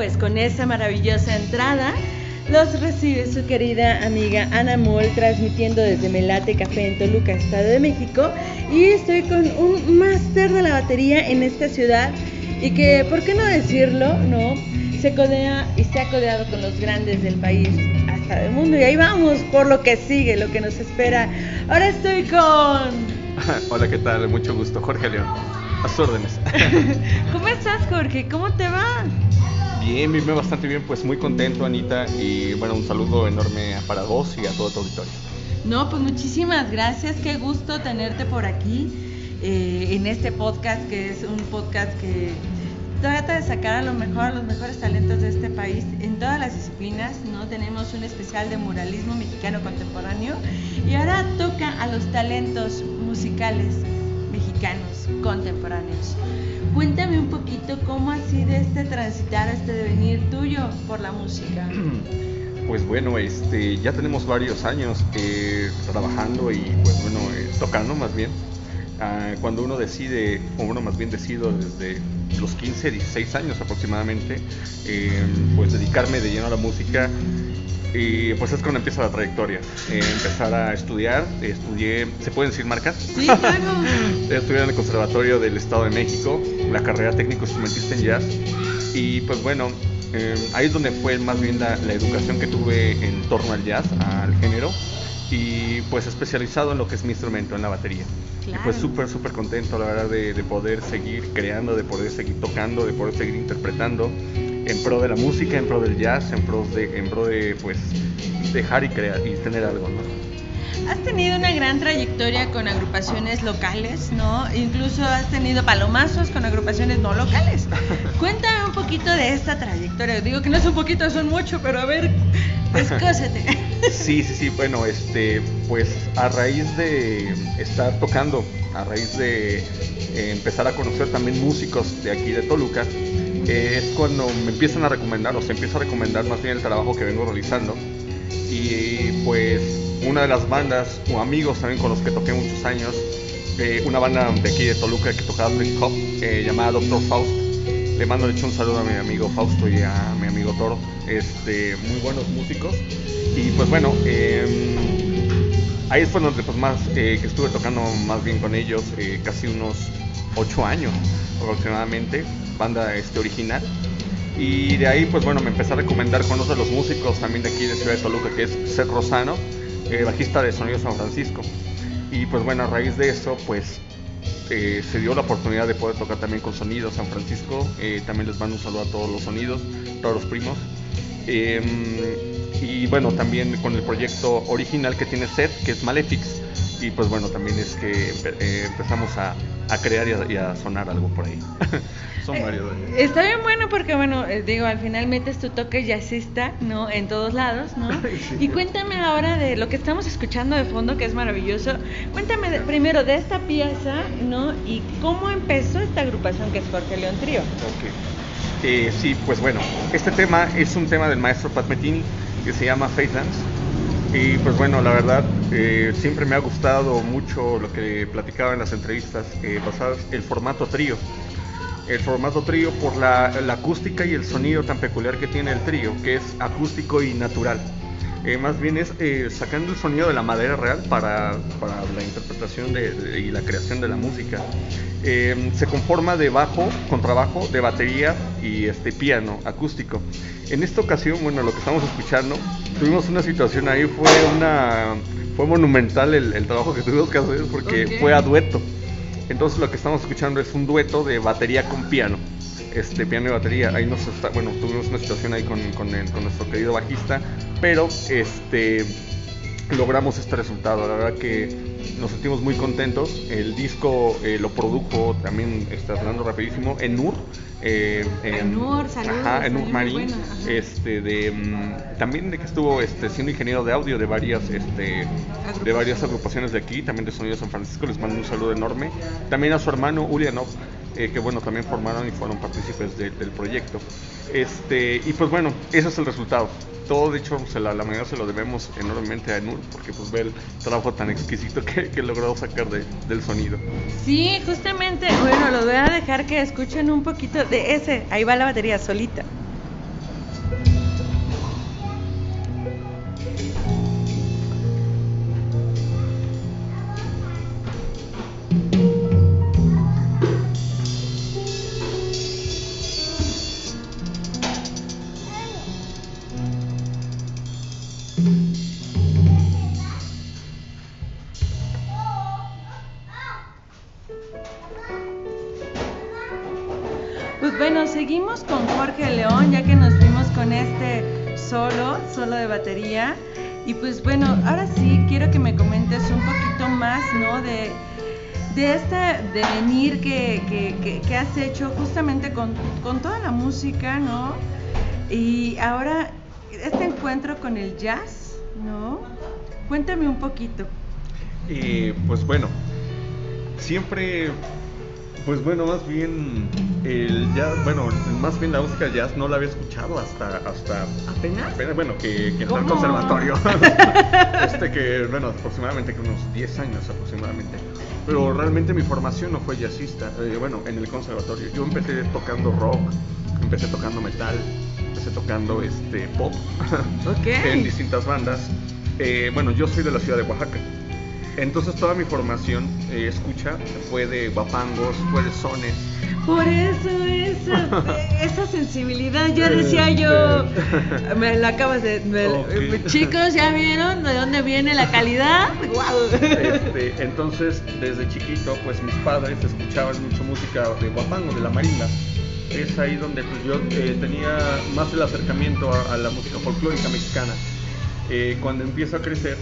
Pues con esa maravillosa entrada los recibe su querida amiga Ana Moll transmitiendo desde Melate Café en Toluca, Estado de México. Y estoy con un máster de la batería en esta ciudad y que, ¿por qué no decirlo? No, se codea y se ha codeado con los grandes del país hasta del mundo. Y ahí vamos por lo que sigue, lo que nos espera. Ahora estoy con... Hola, ¿qué tal? Mucho gusto, Jorge León. A sus órdenes. ¿Cómo estás, Jorge? ¿Cómo te va? Bien, bien, bastante bien, pues muy contento, Anita, y bueno, un saludo enorme para vos y a todo tu auditorio. No, pues muchísimas gracias, qué gusto tenerte por aquí eh, en este podcast, que es un podcast que trata de sacar a lo mejor a los mejores talentos de este país en todas las disciplinas, ¿no? Tenemos un especial de muralismo mexicano contemporáneo y ahora toca a los talentos musicales mexicanos contemporáneos. Cuéntame un poquito cómo ha sido este transitar, este devenir tuyo por la música. Pues bueno, este, ya tenemos varios años eh, trabajando y pues bueno, eh, tocando más bien. Ah, cuando uno decide, o uno más bien decido desde los 15, 16 años aproximadamente, eh, pues dedicarme de lleno a la música, y pues es cuando empieza la trayectoria. Eh, empezar a estudiar, estudié, ¿se pueden decir marcas? Sí, claro. estudié en el Conservatorio del Estado de México, la carrera técnico instrumentista en jazz. Y pues bueno, eh, ahí es donde fue más bien la, educación que tuve en torno al jazz, al género. Y pues especializado en lo que es mi instrumento, en la batería. Y pues súper, súper contento, la verdad, de, de poder seguir creando, de poder seguir tocando, de poder seguir interpretando en pro de la música, en pro del jazz, en pro de, en pro de pues dejar y crear y tener algo, ¿no? Has tenido una gran trayectoria con agrupaciones locales, ¿no? Incluso has tenido palomazos con agrupaciones no locales. Cuéntame un poquito de esta trayectoria. Digo que no es un poquito, son mucho, pero a ver, descósete. Sí, sí, sí. Bueno, este, pues a raíz de estar tocando, a raíz de eh, empezar a conocer también músicos de aquí de Toluca, es cuando me empiezan a recomendar, o se empieza a recomendar más bien el trabajo que vengo realizando. Y pues una de las bandas, o amigos también con los que toqué muchos años, eh, una banda de aquí de Toluca que tocaba trip hop, eh, llamada Doctor Faust. Le mando de hecho un saludo a mi amigo Fausto y a mi amigo Toro, este, muy buenos músicos. Y pues bueno, em, ahí fue donde pues más eh, que estuve tocando más bien con ellos, casi unos 8 años aproximadamente banda este, original. Y de ahí, pues bueno, me empecé a recomendar con otro de los músicos también de aquí de Ciudad de Toluca, que es Seth Rosano, eh, bajista de Sonido San Francisco. Y pues bueno, a raíz de eso, pues eh, se dio la oportunidad de poder tocar también con Sonido San Francisco. Eh, también les mando un saludo a todos los sonidos, todos los primos. Em, y bueno, también con el proyecto original que tiene Seth, que es Malefics. Y pues bueno, también es que empezamos a, a crear y a, sonar algo por ahí. Son eh, varios. está bien bueno porque, bueno, eh, digo, al final metes tu toque jazzista, ¿no? En todos lados, ¿no? Y cuéntame ahora de lo que estamos escuchando de fondo, que es maravilloso. Cuéntame primero de esta pieza, ¿no? Y cómo empezó esta agrupación que es Jorge León Trío. Ok. Eh, sí, pues bueno, este tema es un tema del maestro Pat Metini que se llama Faithlands y pues bueno, la verdad, eh, siempre me ha gustado mucho lo que platicaba en las entrevistas eh, pasadas, el formato trío. El formato trío por la, acústica y el sonido tan peculiar que tiene el trío, que es acústico y natural. Eh, más bien es sacando el sonido de la madera real para, la interpretación y la creación de la música. se conforma de bajo, contrabajo, de batería y este piano acústico. En esta ocasión, bueno, lo que estamos escuchando, tuvimos una situación ahí, fue una fue monumental el, trabajo que tuvimos que hacer porque fue a dueto. Entonces lo que estamos escuchando es un dueto de batería con piano. Este piano y batería, ahí nos está, bueno, tuvimos una situación ahí con, con, nuestro querido bajista, pero este logramos este resultado. La verdad que nos sentimos muy contentos. El disco eh, lo produjo también, está hablando rapidísimo, Enur. Eh, en, Enur, ajá, Enur Marín, este, de, mm, también de que estuvo este, siendo ingeniero de audio de varias, este, de varias agrupaciones de aquí, también de Sonido San Francisco, les mando un saludo enorme. También a su hermano Ulianov, eh, que bueno, también formaron y fueron partícipes del proyecto. Este, y pues bueno, ese es el resultado todo, de hecho, se la, mayoría se lo debemos enormemente a Enur, porque pues ve el trabajo tan exquisito que, que he logrado sacar de, del sonido. Sí, justamente, bueno, lo voy a dejar que escuchen un poquito de ese, ahí va la batería solita. Seguimos con Jorge León, ya que nos fuimos con este solo, solo de batería. Y pues bueno, ahora sí quiero que me comentes un poquito más, ¿no? De, de este devenir que, que, que, que has hecho justamente con, con toda la música, ¿no? Y ahora este encuentro con el jazz, ¿no? Cuéntame un poquito. Eh, pues bueno, siempre, pues bueno, más bien el jazz, bueno, más bien la música jazz no la había escuchado hasta, hasta ¿Apenas? apenas, bueno, que, que al ¿Cómo? conservatorio. este que, bueno, aproximadamente que unos 10 años aproximadamente. Pero realmente mi formación no fue jazzista, eh, bueno, en el conservatorio. Yo empecé tocando rock, empecé tocando metal, empecé tocando este pop Ok. en distintas bandas. Eh, bueno, yo soy de la ciudad de Oaxaca. Entonces toda mi formación eh, escucha fue de guapangos, fue de sones. Por eso esa, esa sensibilidad, ya decía yo, me la acabas de... me- Ok. Chicos, ¿ya vieron de dónde viene la calidad? ¡Wow! Este, entonces, desde chiquito, pues mis padres escuchaban mucho música de guapango, de la marimba. Es ahí donde pues, yo eh, tenía más el acercamiento a, a la música folclórica mexicana. Eh, cuando empiezo a crecer,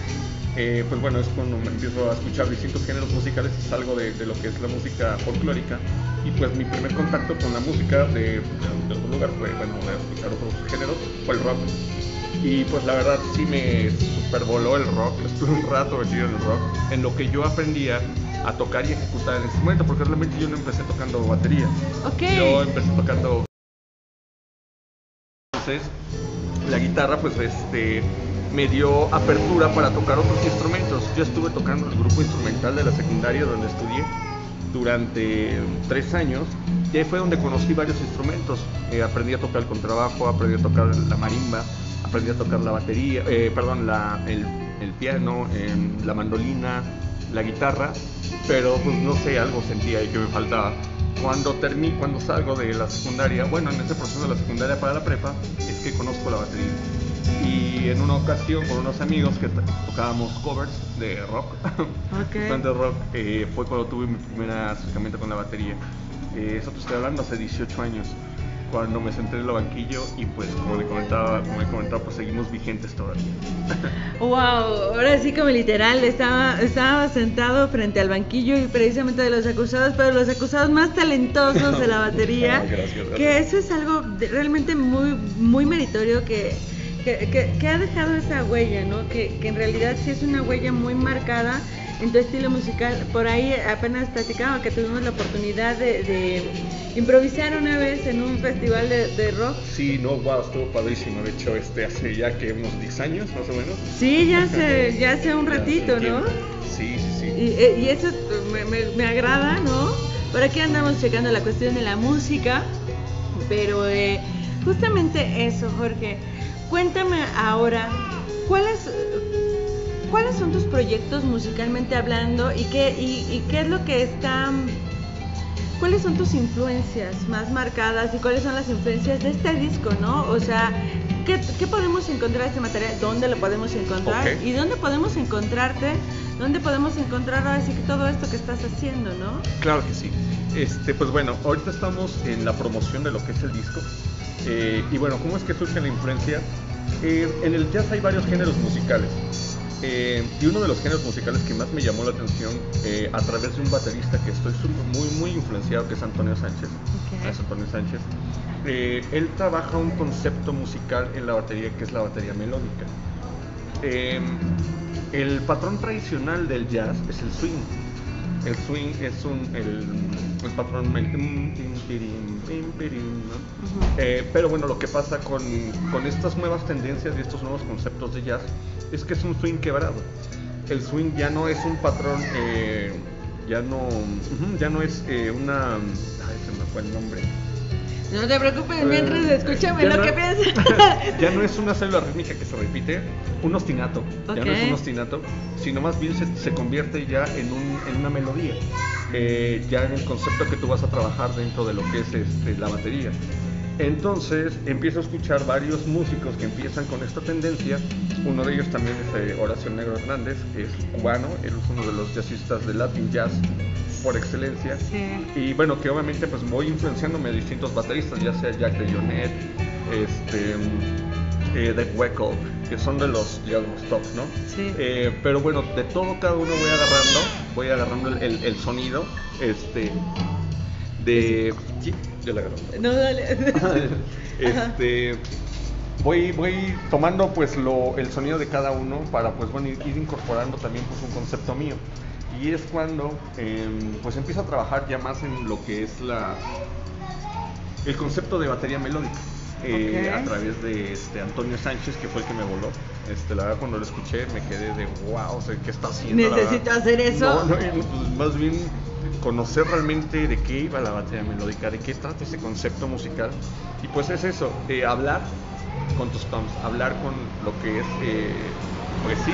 eh, pues bueno, es cuando me empiezo a escuchar distintos géneros musicales y salgo de, de lo que es la música folclórica. Y pues mi primer contacto con la música de, de, de otro lugar fue, bueno, de escuchar otros géneros, fue el rock. Y pues la verdad sí me supervoló el rock, estuve un rato metido en el rock, en lo que yo aprendía a tocar y ejecutar el instrumento, porque realmente yo no empecé tocando batería, Ok. yo empecé tocando... Entonces, la guitarra pues este me dio apertura para tocar otros instrumentos. Yo estuve tocando el grupo instrumental de la secundaria donde estudié durante tres años y ahí fue donde conocí varios instrumentos. Eh, aprendí a tocar el contrabajo, aprendí a tocar la marimba, aprendí a tocar la batería, eh, perdón, la- el, el piano, em, la mandolina, la guitarra, pero pues no sé, algo sentía y que me faltaba. Cuando terminé, cuando salgo de la secundaria, bueno, en ese proceso de la secundaria para la prepa, es que conozco la batería. Y en una ocasión con unos amigos que to- tocábamos covers de rock, Ok. de rock, eh, fue cuando tuve mi primer acercamiento con la batería. Eh, eso te estoy hablando hace 18 años, cuando me senté en el banquillo y pues como le comentaba, como le comentaba, pues seguimos vigentes todavía. Wow, ahora sí como literal, estaba, estaba sentado frente al banquillo y precisamente de los acusados, pero los acusados más talentosos de la batería, Gracias, gracias. que eso es algo de- realmente muy, muy meritorio que, que, que- que ha dejado esa huella, ¿no? Que, que en realidad sí es una huella muy marcada en tu estilo musical. Por ahí apenas platicaba que tuvimos la oportunidad de, de improvisar una vez en un festival de, de rock. Sí, no, wow, estuvo padrísimo. De hecho, este hace ya que unos 10 años más o menos. Sí, ya hace, ya hace un hace ratito, ¿no? Sí, sí, sí. Y, eh, y eso me, me- me agrada, ¿no? Por aquí andamos checando la cuestión de la música, pero eh, justamente eso, Jorge. Cuéntame ahora, ¿cuáles, ¿cuáles son tus proyectos musicalmente hablando y qué, y, y qué es lo que está... ¿Cuáles son tus influencias más marcadas y cuáles son las influencias de este disco, no? O sea, ¿qué, qué podemos encontrar este material? ¿Dónde lo podemos encontrar? Ok. ¿Y dónde podemos encontrarte? ¿Dónde podemos encontrar ahora sí que todo esto que estás haciendo, no? Claro que sí. Este, pues bueno, ahorita estamos en la promoción de lo que es el disco. Eh, y bueno, ¿cómo es que surge la influencia? Eh, en el jazz hay varios géneros musicales. Eh, y uno de los géneros musicales que más me llamó la atención eh, a través de un baterista que estoy muy, muy influenciado, que es Antonio Sánchez. Es Antonio Sánchez. Eh, él trabaja un concepto musical en la batería que es la batería melódica. El patrón tradicional del jazz es el swing. El swing es un, el, el patrón el tim, tirim, ¿no? Eh, pero bueno, lo que pasa con, con estas nuevas tendencias y estos nuevos conceptos de jazz es que es un swing quebrado. El swing ya no es un patrón, eh, ya no, ya no es eh, una, ay, se me fue el nombre. No te preocupes, mientras Eh, escúchame lo no- que piensas. ya no es una célula rítmica que se repite, un ostinato. Ya no es un ostinato, sino más bien se, se convierte ya en, un- en una melodía. eh, ya en el concepto que tú vas a trabajar dentro de lo que es este, la batería. Entonces empiezo a escuchar varios músicos que empiezan con esta tendencia. Uno de ellos también es eh, Horacio Negro Hernández, que es cubano, él es uno de los jazzistas de Latin Jazz por excelencia. Sí. Y bueno, que obviamente pues voy influenciándome a distintos bateristas, ya sea Jack de Jonet, este, eh, Dave Weckl, que son de los, de los tops, ¿no? Sí. Eh, pero bueno, de todo cada uno voy agarrando, voy agarrando el, el- el sonido, este, de... Sí, yo la agarro. No, dale. este voy voy tomando pues lo el sonido de cada uno para pues bueno ir, ir incorporando también pues un concepto mío y es cuando em, pues empiezo a trabajar ya más en lo que es la el concepto de batería melódica eh, Ok. a través de este Antonio Sánchez que fue el que me voló este la verdad cuando lo escuché me quedé de wow o sea, qué está haciendo Necesito hacer eso. no, no, pues, más bien conocer realmente de qué iba la batería melódica, de qué trata ese concepto musical. Y pues es eso, eh, hablar con tus toms, hablar con lo que es, eh, pues sí,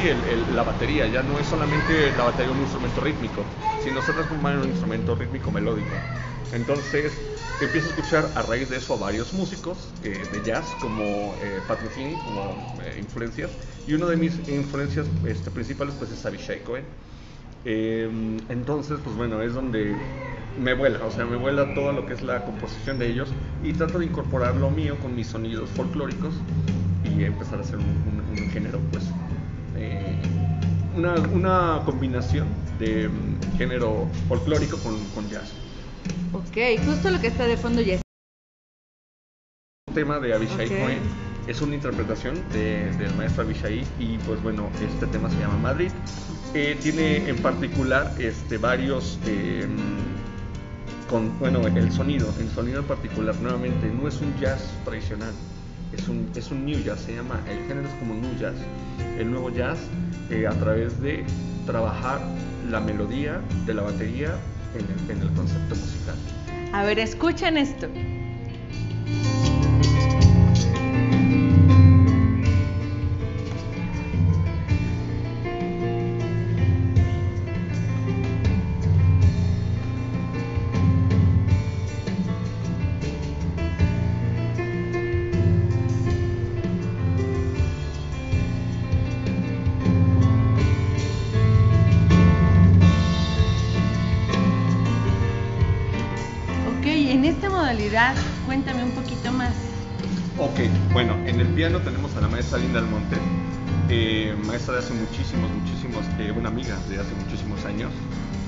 la batería. Ya no es solamente la batería un instrumento rítmico, sino se transforma en un instrumento rítmico melódico. Entonces empiezo a escuchar a raíz de eso a varios músicos eh, de jazz como eh, Pat como eh, influencias. Y una de mis influencias este, principales pues es Avishai Cohen. Eh, entonces, pues bueno, es donde me vuela, o sea, me vuela todo lo que es la composición de ellos y trato de incorporar lo mío con mis sonidos folclóricos y empezar a hacer un, un- un género, pues, eh, una, una combinación de mm, género folclórico con, con jazz. Ok, justo lo que está de fondo ya es. Tema de Avishai Ok. Cohen es una interpretación de- del maestro Avishai y pues bueno, este tema se llama Madrid. Eh, tiene en particular este, varios, eh, con, bueno, el sonido, el sonido en particular nuevamente no es un jazz tradicional, es un, es un new jazz, se llama, el género es como new jazz. El nuevo jazz eh, a través de trabajar la melodía de la batería en el, en el concepto musical. A ver, escuchen esto. Modalidad, cuéntame un poquito más. Ok, bueno, en el piano tenemos a la maestra Linda Almonte, eh, maestra de hace muchísimos, muchísimos, eh, una amiga de hace muchísimos años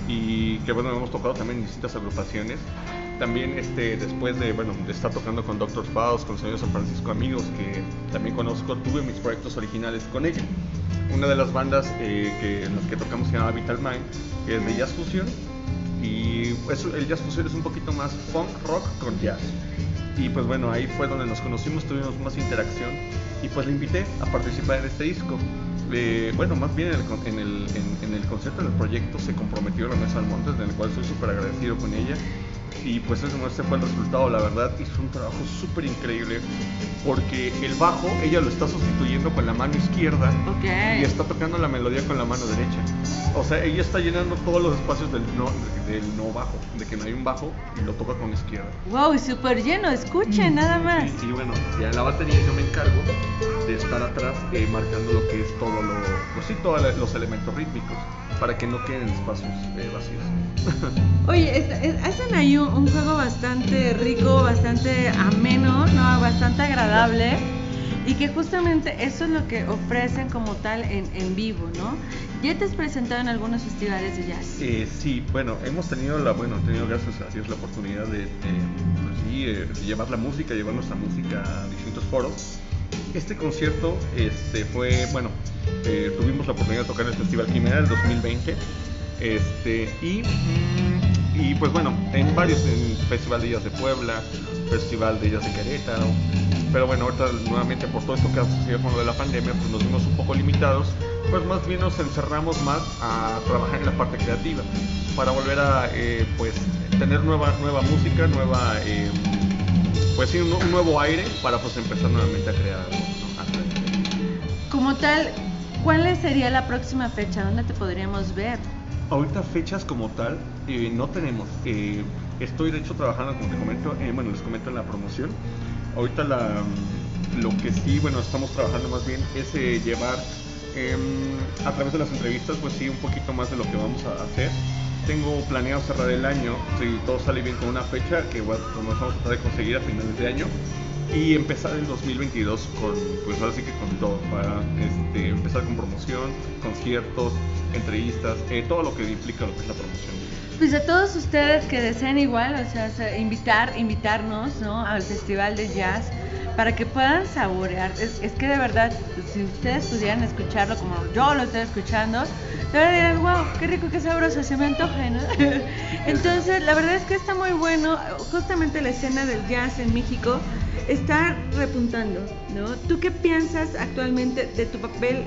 y que bueno, hemos tocado también en distintas agrupaciones. También este, después de, bueno, de estar tocando con Dr. Faust, con Sonido San Francisco Amigos, que también conozco, tuve mis proyectos originales con ella. Una de las bandas eh, que, en las que tocamos se llama Vital Mind, que es de jazz fusion y el jazz fusion es un poquito más funk rock con jazz. Y pues bueno, ahí fue donde nos conocimos, tuvimos más interacción y pues la invité a participar en este disco. Eh, bueno, más bien en el, en, el, en- el concepto del proyecto se comprometió la Mesa Almontes, en el cual estoy súper agradecido con ella. Y pues ese, ese fue el resultado, la verdad, hizo un trabajo súper increíble porque el bajo ella lo está sustituyendo con la mano izquierda Ok. y está tocando la melodía con la mano derecha. O sea, ella está llenando todos los espacios del no, del no bajo, de que no hay un bajo y lo toca con la izquierda. Wow, y súper lleno, escuchen nada más. Y, y bueno, ya la batería yo me encargo de estar atrás eh, marcando lo que es todo lo, pues sí, todos los elementos rítmicos para que no queden espacios eh, vacíos. Oye, es- es- hacen ahí un, un juego bastante rico, bastante ameno, ¿no? Bastante agradable. Y que justamente eso es lo que ofrecen como tal en, en vivo, ¿no? Ya te has presentado en algunos festivales de jazz. Eh, sí, bueno, hemos tenido la, bueno, tenido gracias a Dios la oportunidad de, de, pues sí, eh, de llevar la música, llevar nuestra música a distintos foros. Este concierto este, fue, bueno, eh, tuvimos la oportunidad de tocar en el Festival Quimera del 2020. Este, y, mm, y pues bueno, en varios, en Festival de Jazz de Puebla, Festival de Jazz de Querétaro. Pero bueno, ahorita nuevamente por todo esto que ha sucedido con lo de la pandemia, pues nos vimos un poco limitados. Pues más bien nos encerramos más a trabajar en la parte creativa para volver a eh, pues tener nueva, nueva música, nueva, eh, pues sí, un, nuevo aire para pues empezar nuevamente a crear algo. Como tal, ¿cuál sería la próxima fecha? ¿Dónde te podríamos ver? Ahorita fechas como tal eh, no tenemos. Eh, estoy de hecho trabajando, como te comento, eh, bueno, les comento en la promoción. Ahorita la, lo que sí, bueno, estamos trabajando más bien es llevar em, a través de las entrevistas, pues sí, un poquito más de lo que vamos a hacer tengo planeado cerrar el año, si todo sale bien con una fecha, que bueno, nos vamos a tratar de conseguir a finales de año, y empezar el 2022 con, pues ahora sí que con todo, para este, empezar con promoción, conciertos, entrevistas, eh, todo lo que implica lo que es la promoción. Pues a todos ustedes que deseen igual, o sea, invitar, invitarnos ¿no? al Festival de Jazz para que puedan saborear. Es, que de verdad, si ustedes pudieran escucharlo como yo lo estoy escuchando, de verdad dirán, wow, qué rico, qué sabroso, se me antoja, ¿no? Entonces, la verdad es que está muy bueno. Justamente la escena del jazz en México está repuntando, ¿no? ¿Tú qué piensas actualmente de tu papel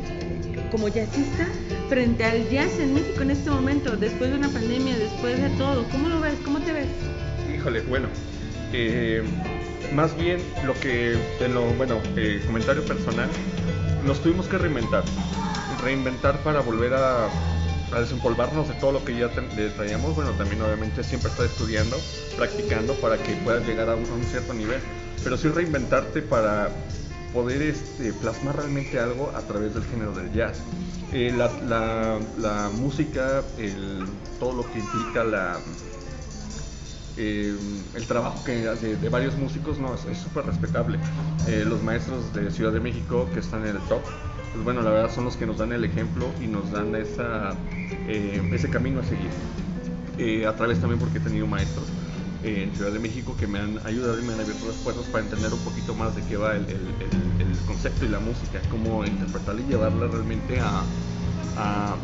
como jazzista frente al jazz en México en este momento, después de una pandemia, después de todo? ¿Cómo lo ves? ¿Cómo te ves? Híjole, bueno, eh, más bien lo que, bueno, eh, comentario personal, nos tuvimos que reinventar. Reinventar para volver a, a desempolvarnos de todo lo que ya traíamos. Bueno, también obviamente siempre estar estudiando, practicando para que puedas llegar a un, cierto nivel. Pero sí reinventarte para poder este, plasmar realmente algo a través del género del jazz. Eh, la, música, todo lo que implica la, eh, el trabajo que de, de, varios músicos no es súper respetable. Eh, los maestros de Ciudad de México que están en el top, pues bueno, la verdad son los que nos dan el ejemplo y nos dan esa, eh, ese camino a seguir. a través también porque he tenido maestros en Ciudad de México que me han ayudado y me han abierto las puertas para entender un poquito más de qué va el, el, concepto y la música, cómo interpretarla y llevarla realmente a,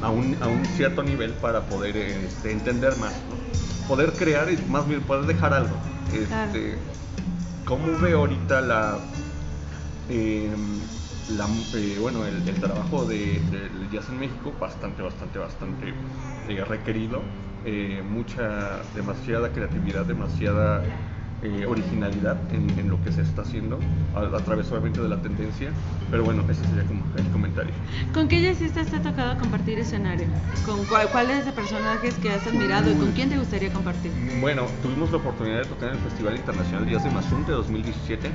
a, un, a un, cierto nivel para poder este, entender más. Poder crear y más bien poder dejar algo. Este, ¿Cómo ve ahorita la, em, la eh, bueno, el, trabajo de, jazz en México? Bastante, bastante, bastante eh, requerido. Eh, mucha, demasiada creatividad, demasiada eh, originalidad en, lo que se está haciendo a, través obviamente de la tendencia. Pero bueno, ese sería como el comentario. ¿Con qué jazzistas te ha tocado compartir escenario? ¿Con cuáles de personajes que has admirado y con quién te gustaría compartir? Bueno, tuvimos la oportunidad de tocar en el Festival Internacional de Jazz de Mazunte 2017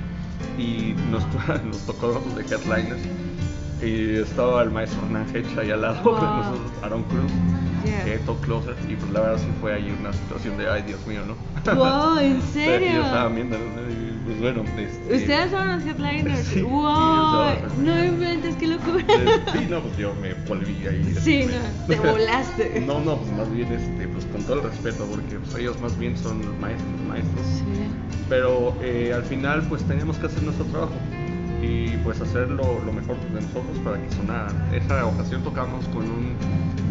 y nos, nos tocó de headliners y estaba el maestro Hernán Hedge ahí al lado de nosotros, Aaron Cruz, yeah. Closer, y pues la verdad sí fue ahí una situación de, ay Dios mío, ¿no? Wow, ¿en serio? yo estaba viendo, pues bueno. Este, ¿Ustedes son los headliners? Sí, wow, no inventes, qué locura. Sí, no, pues yo me volví ahí. Sí, no, te volaste. no, no, pues más bien, este, pues con todo el respeto, porque pues ellos más bien son maestros, maestros. Sí. Pero eh, al final, pues teníamos que hacer nuestro trabajo y pues hacerlo lo mejor de nosotros para que sonara. Esa ocasión tocamos con un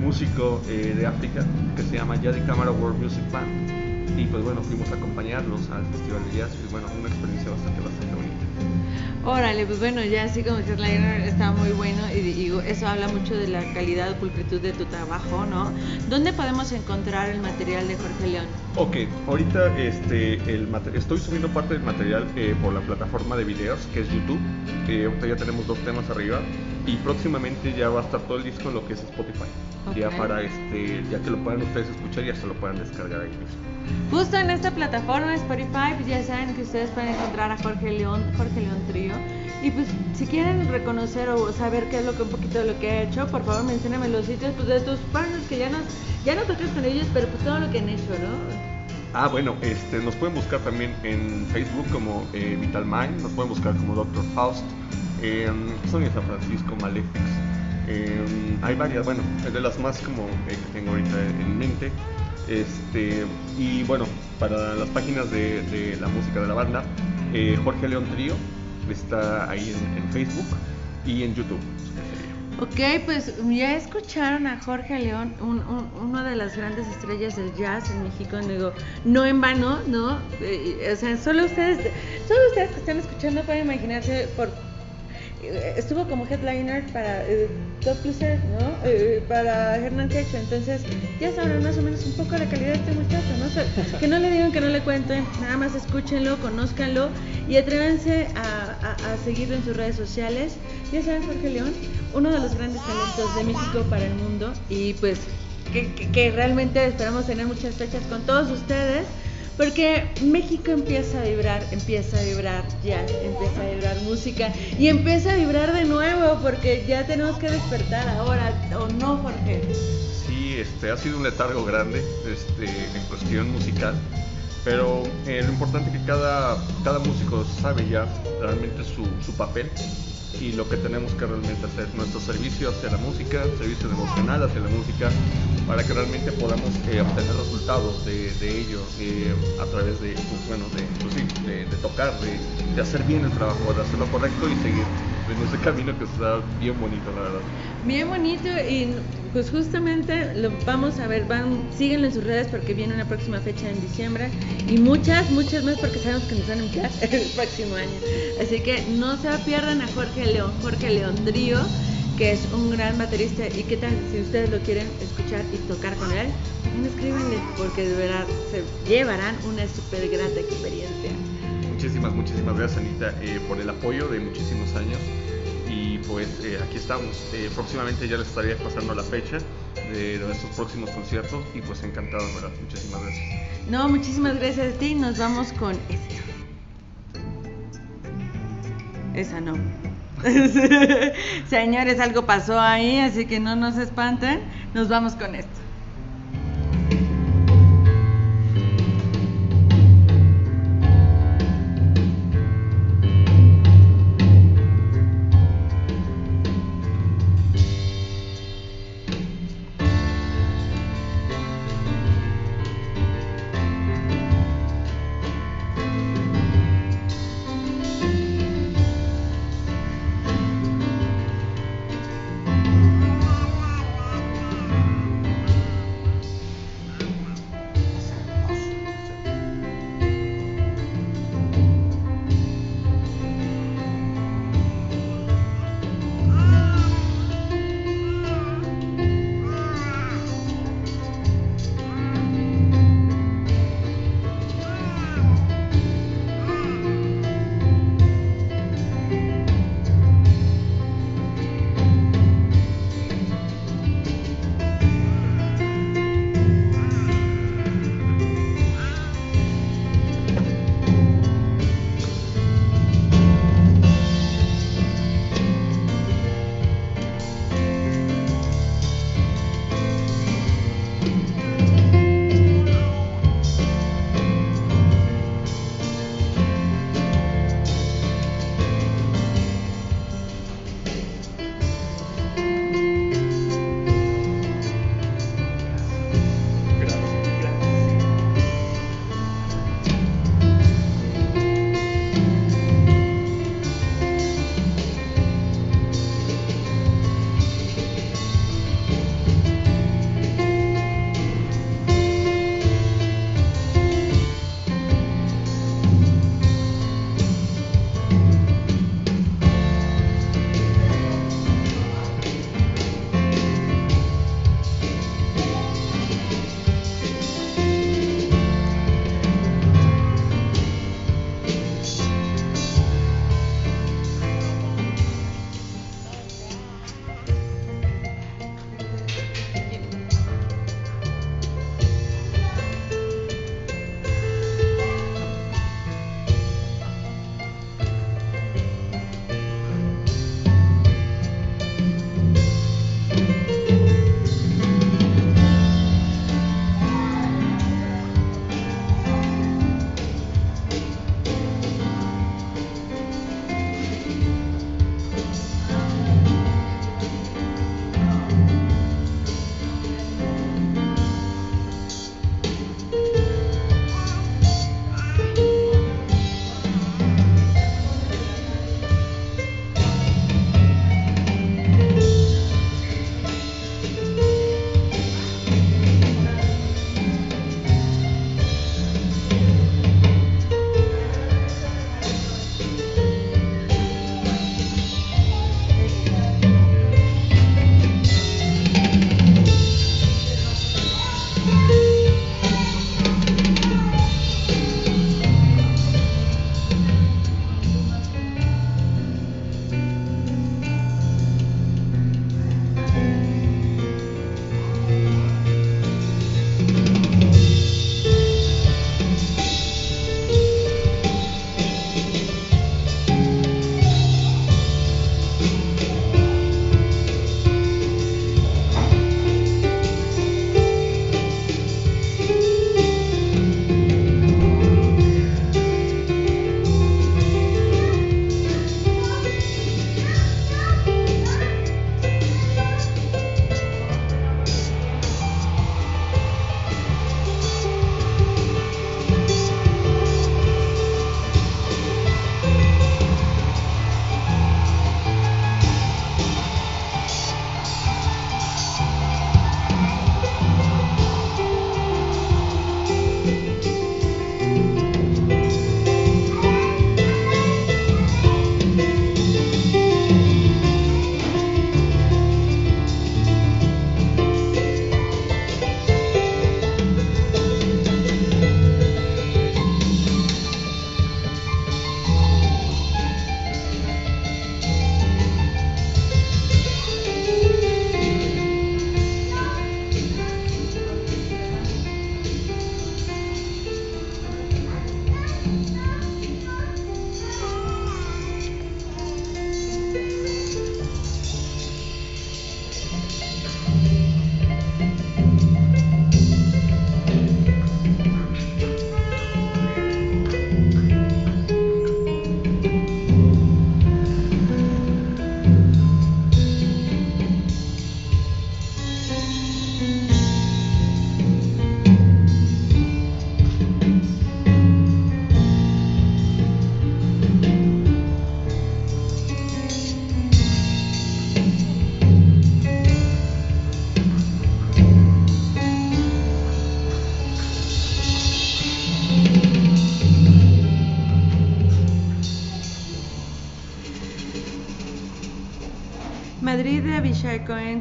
músico eh, de África que se llama Yadi Camara World Music Band y pues bueno, fuimos a acompañarlos al Festival de Jazz y bueno, una experiencia bastante, bastante bonita. Órale, pues bueno, ya así como headliner está muy bueno y digo, eso habla mucho de la calidad o pulcritud de tu trabajo, ¿no? ¿Dónde podemos encontrar el material de Jorge León? Ok, ahorita este, el estoy subiendo parte del material eh, por la plataforma de videos que es YouTube. Eh, ahorita ya tenemos dos temas arriba y próximamente ya va a estar todo el disco en lo que es Spotify. Ya para este, ya que lo puedan ustedes escuchar, ya se lo puedan descargar ahí mismo. Justo en esta plataforma Spotify, pues ya saben que ustedes pueden encontrar a Jorge León, Jorge León Trío. Y pues si quieren reconocer o saber qué es lo que un poquito de lo que ha hecho, por favor mencióname los sitios pues, de tus partners que ya nos, ya no tocas con ellos, pero pues todo lo que han hecho, ¿no? Ah, bueno, este, nos pueden buscar también en Facebook como eh, Vital Mind, nos pueden buscar como Dr. Faust, eh, Sonia San Francisco, Malefics. Em, hay varias, bueno, de las más como eh, que tengo ahorita en mente. Este, y bueno, para las páginas de, la música de la banda, eh, Jorge León Trío está ahí en, Facebook y en YouTube. Ok, pues ya escucharon a Jorge León, un, una de las grandes estrellas del jazz en México, digo, no en vano, ¿no? Eh, o sea, solo ustedes, solo ustedes que están escuchando pueden imaginarse por eh, estuvo como headliner para eh, Top Loser, ¿no? Eh, para Hernán Cacho, entonces ya sabrán más o menos un poco la calidad de este muchacho, ¿no? que no le digan que no le cuenten, nada más escúchenlo, conózcanlo y atrévanse a, seguirlo en sus redes sociales. Ya saben, Jorge León, uno de los grandes talentos de México para el mundo y pues que realmente esperamos tener muchas fechas con todos ustedes. Porque México empieza a vibrar, empieza a vibrar jazz, empieza a vibrar música. Y empieza a vibrar de nuevo porque ya tenemos que despertar ahora, ¿o no, Jorge? Sí, este, ha sido un letargo grande este, en cuestión musical, pero eh, lo importante es que cada, cada músico sabe ya realmente su, su papel y lo que tenemos que realmente hacer, nuestro servicio hacia la música, servicio emocional hacia la música, para que realmente podamos eh, obtener resultados de, de ello eh, a través de, pues, bueno, de, pues de, de tocar, de, hacer bien el trabajo, de hacer lo correcto y seguir en ese camino que está bien bonito, la verdad. Bien bonito y pues justamente lo vamos a ver, van, síguenlo en sus redes porque viene una próxima fecha en diciembre y muchas, muchas más porque sabemos que nos van a invitar el próximo año. Así que no se pierdan a Jorge León, Jorge León Trío, que es un gran baterista y qué tal si ustedes lo quieren escuchar y tocar con él, escríbanle porque de verdad se llevarán una súper grata experiencia. Muchísimas, muchísimas gracias Anita eh, por el apoyo de muchísimos años pues aquí estamos. Eh, próximamente ya les estaría pasando la fecha de, nuestros próximos conciertos y pues encantado, ¿verdad? Muchísimas gracias. No, muchísimas gracias a ti. Nos vamos con esta. Esa no. Señores, algo pasó ahí, así que no nos espanten. Nos vamos con esto.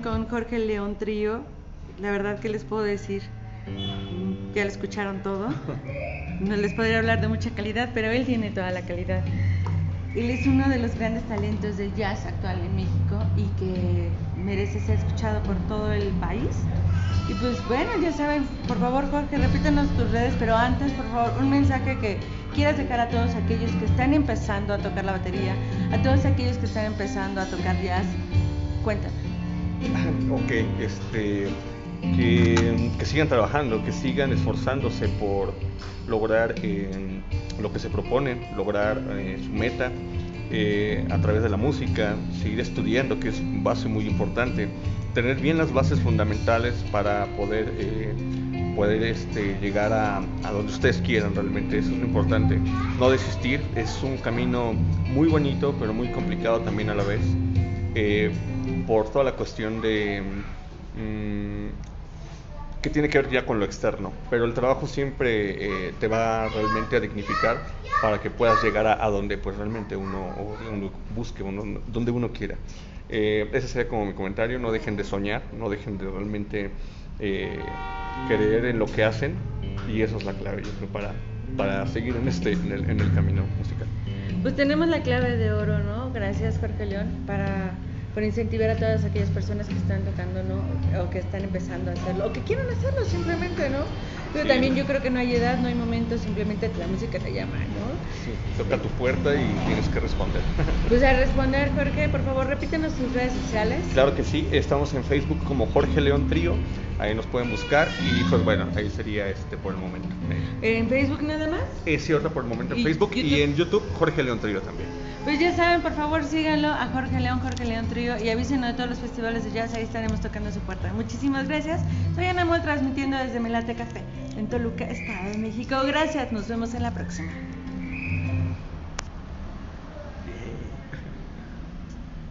Con Jorge León Trío. La verdad que les puedo decir, ya lo escucharon todo. No les podría hablar de mucha calidad, pero él tiene toda la calidad. Él es uno de los grandes talentos del jazz actual en México y que merece ser escuchado por todo el país. Y pues bueno, ya saben, por favor Jorge, repítanos tus redes, pero antes, por favor, un mensaje que quieras dejar a todos aquellos que están empezando a tocar la batería, a todos aquellos que están empezando a tocar jazz. Cuéntanos. Ok, este, que, sigan trabajando, que sigan esforzándose por lograr eh, lo que se proponen, lograr eh, su meta eh, a través de la música, seguir estudiando, que es base muy importante, tener bien las bases fundamentales para poder, poder este, llegar a, a, donde ustedes quieran realmente, eso es lo importante, no desistir, es un camino muy bonito, pero muy complicado también a la vez, por toda la cuestión de... Mm, que tiene que ver ya con lo externo, pero el trabajo siempre eh, te va realmente a dignificar para que puedas llegar a, donde pues realmente uno, uno busque, uno, donde uno quiera. Eh, ese sería como mi comentario, no dejen de soñar, no dejen de realmente eh, creer en lo que hacen y eso es la clave yo creo para, para seguir en, este, en el, en el camino musical. Pues tenemos la clave de oro, ¿no? Gracias Jorge León, para por incentivar a todas aquellas personas que están tocando, ¿no? O que están empezando a hacerlo, o que quieran hacerlo simplemente, ¿no? Pero también yo creo que no hay edad, no hay momento, simplemente la música te llama, ¿no? Sí, toca tu puerta y tienes que responder. Pues a responder, Jorge, por favor, repítenos tus redes sociales. Claro que sí, estamos en Facebook como Jorge León Trío, ahí nos pueden buscar y pues bueno, ahí sería este por el momento. ¿En Facebook nada más? Es cierto, por el momento en Facebook y en YouTube Jorge León Trío también. Pues ya saben, por favor síganlo a Jorge León, Jorge León Trío y avísenos de todos los festivales de jazz, ahí estaremos tocando su puerta. Muchísimas gracias. Soy Ana Mol transmitiendo desde Melate Café en Toluca, Estado de México. Gracias, nos vemos en la próxima.